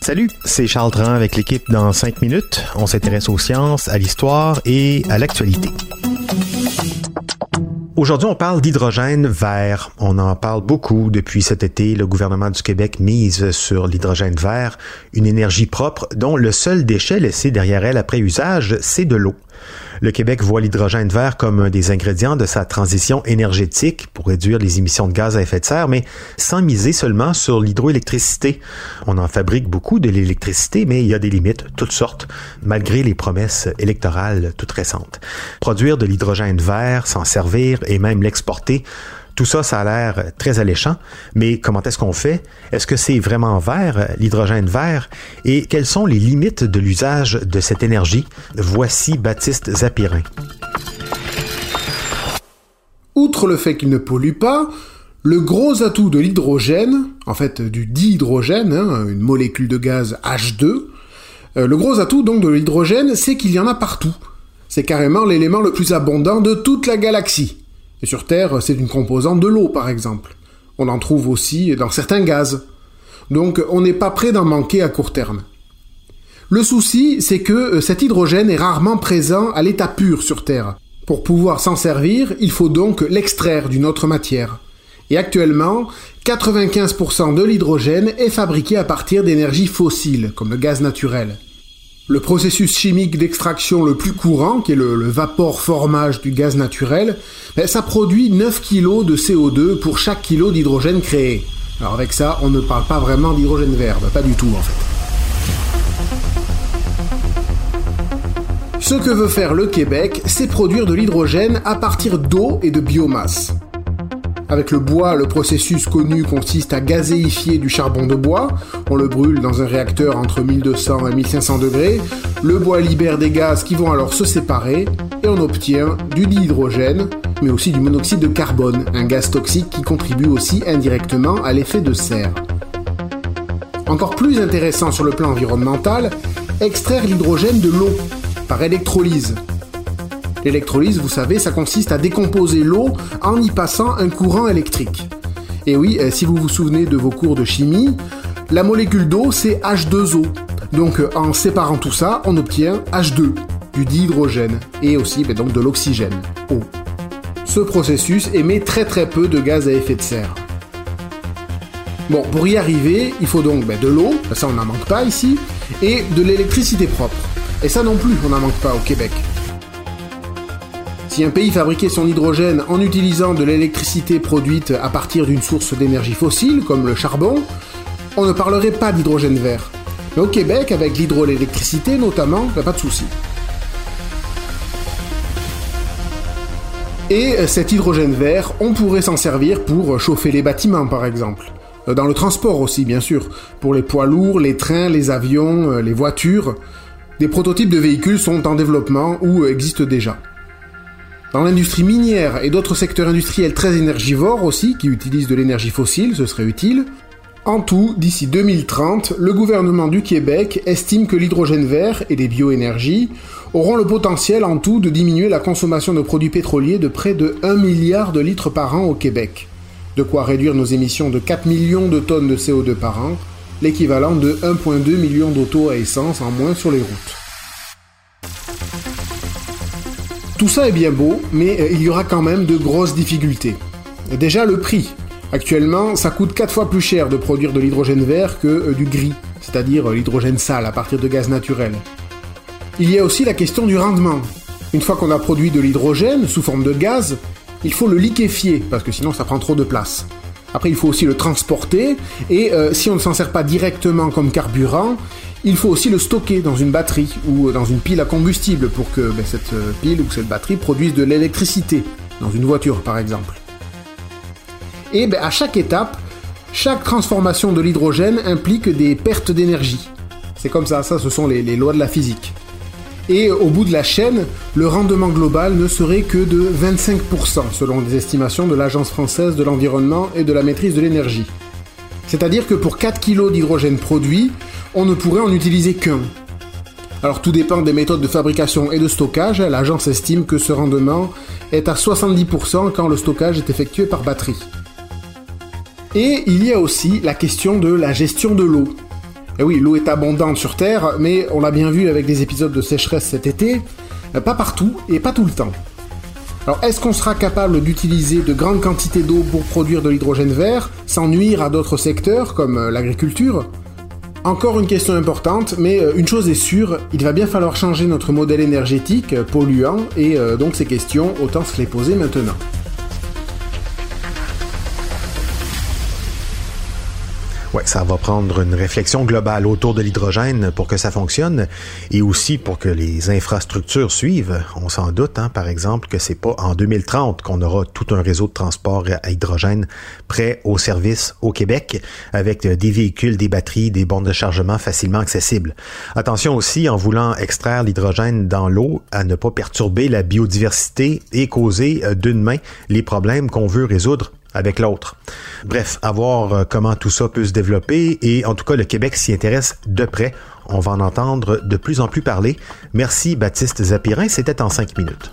Salut, c'est Charles Tran avec l'équipe dans 5 minutes. On s'intéresse aux sciences, à l'histoire et à l'actualité. Aujourd'hui, on parle d'hydrogène vert. On en parle beaucoup depuis cet été. Le gouvernement du Québec mise sur l'hydrogène vert, une énergie propre dont le seul déchet laissé derrière elle après usage, c'est de l'eau. Le Québec voit l'hydrogène vert comme un des ingrédients de sa transition énergétique pour réduire les émissions de gaz à effet de serre, mais sans miser seulement sur l'hydroélectricité. On en fabrique beaucoup de l'électricité, mais il y a des limites, toutes sortes, malgré les promesses électorales toutes récentes. Produire de l'hydrogène vert, s'en servir et même l'exporter, tout ça, ça a l'air très alléchant, mais comment est-ce qu'on fait? Est-ce que c'est vraiment vert, l'hydrogène vert? Et quelles sont les limites de l'usage de cette énergie? Voici Baptiste Zapirin. Outre le fait qu'il ne pollue pas, le gros atout de l'hydrogène, en fait du dihydrogène, hein, une molécule de gaz H2, euh, le gros atout donc de l'hydrogène, c'est qu'il y en a partout. C'est carrément l'élément le plus abondant de toute la galaxie. Et sur Terre, c'est une composante de l'eau, par exemple. On en trouve aussi dans certains gaz. Donc on n'est pas prêt d'en manquer à court terme. Le souci, c'est que euh, cet hydrogène est rarement présent à l'état pur sur Terre. Pour pouvoir s'en servir, il faut donc l'extraire d'une autre matière. Et actuellement, 95% de l'hydrogène est fabriqué à partir d'énergies fossiles, comme le gaz naturel. Le processus chimique d'extraction le plus courant, qui est le, vapor-formage du gaz naturel, ben, ça produit 9 kg de CO2 pour chaque kilo d'hydrogène créé. Alors avec ça, on ne parle pas vraiment d'hydrogène vert, ben, pas du tout en fait. Ce que veut faire le Québec, c'est produire de l'hydrogène à partir d'eau et de biomasse. Avec le bois, le processus connu consiste à gazéifier du charbon de bois. On le brûle dans un réacteur entre 1200 et 1500 degrés. Le bois libère des gaz qui vont alors se séparer et on obtient du dihydrogène, mais aussi du monoxyde de carbone, un gaz toxique qui contribue aussi indirectement à l'effet de serre. Encore plus intéressant sur le plan environnemental, extraire l'hydrogène de l'eau par électrolyse. L'électrolyse, vous savez, ça consiste à décomposer l'eau en y passant un courant électrique. Et oui, euh, si vous vous souvenez de vos cours de chimie, la molécule d'eau, c'est H2O. Donc euh, en séparant tout ça, on obtient H2, du dihydrogène, et aussi ben, donc de l'oxygène, eau. Ce processus émet très très peu de gaz à effet de serre. Bon, pour y arriver, il faut donc ben, de l'eau, ça on n'en manque pas ici, et de l'électricité propre. Et ça non plus, on n'en manque pas au Québec. Si un pays fabriquait son hydrogène en utilisant de l'électricité produite à partir d'une source d'énergie fossile, comme le charbon, on ne parlerait pas d'hydrogène vert. Mais au Québec, avec l'hydroélectricité notamment, a pas de souci. Et cet hydrogène vert, on pourrait s'en servir pour chauffer les bâtiments par exemple. Dans le transport aussi, bien sûr. Pour les poids lourds, les trains, les avions, les voitures. Des prototypes de véhicules sont en développement ou existent déjà. Dans l'industrie minière et d'autres secteurs industriels très énergivores aussi, qui utilisent de l'énergie fossile, ce serait utile. En tout, d'ici 2030, le gouvernement du Québec estime que l'hydrogène vert et les bioénergies auront le potentiel en tout de diminuer la consommation de produits pétroliers de près de 1 milliard de litres par an au Québec. De quoi réduire nos émissions de 4 millions de tonnes de CO2 par an, l'équivalent de 1,2 million d'autos à essence en moins sur les routes. Tout ça est bien beau, mais euh, il y aura quand même de grosses difficultés. Déjà le prix. Actuellement, ça coûte 4 fois plus cher de produire de l'hydrogène vert que euh, du gris, c'est-à-dire euh, l'hydrogène sale à partir de gaz naturel. Il y a aussi la question du rendement. Une fois qu'on a produit de l'hydrogène sous forme de gaz, il faut le liquéfier, parce que sinon ça prend trop de place. Après, il faut aussi le transporter, et si on ne s'en sert pas directement comme carburant, il faut aussi le stocker dans une batterie ou dans une pile à combustible pour que ben, cette euh, pile ou cette batterie produise de l'électricité, dans une voiture par exemple. Et ben, à chaque étape, chaque transformation de l'hydrogène implique des pertes d'énergie. C'est comme ça, ça ce sont les, les, lois de la physique. Et au bout de la chaîne, le rendement global ne serait que de 25% selon des estimations de l'Agence française de l'environnement et de la maîtrise de l'énergie. C'est-à-dire que pour 4 kg d'hydrogène produit, on ne pourrait en utiliser qu'un. Alors tout dépend des méthodes de fabrication et de stockage, l'agence estime que ce rendement est à 70% quand le stockage est effectué par batterie. Et il y a aussi la question de la gestion de l'eau. Et oui, l'eau est abondante sur Terre, mais on l'a bien vu avec les épisodes de sécheresse cet été, pas partout et pas tout le temps. Alors est-ce qu'on sera capable d'utiliser de grandes quantités d'eau pour produire de l'hydrogène vert sans nuire à d'autres secteurs comme euh, l'agriculture? Encore une question importante, mais euh, une chose est sûre, il va bien falloir changer notre modèle énergétique euh, polluant et donc ces questions, autant se les poser maintenant. Ça va prendre une réflexion globale autour de l'hydrogène pour que ça fonctionne et aussi pour que les infrastructures suivent. On s'en doute, hein, par exemple, que c'est pas en 2030 qu'on aura tout un réseau de transport à hydrogène prêt au service au Québec avec des véhicules, des batteries, des bornes de chargement facilement accessibles. Attention aussi, en voulant extraire l'hydrogène dans l'eau, à ne pas perturber la biodiversité et causer euh, d'une main les problèmes qu'on veut résoudre avec l'autre. Bref, à voir euh, comment tout ça peut se développer et en tout cas le Québec s'y intéresse de près. On va en entendre de plus en plus parler. Merci Baptiste Zapirin, c'était en cinq minutes.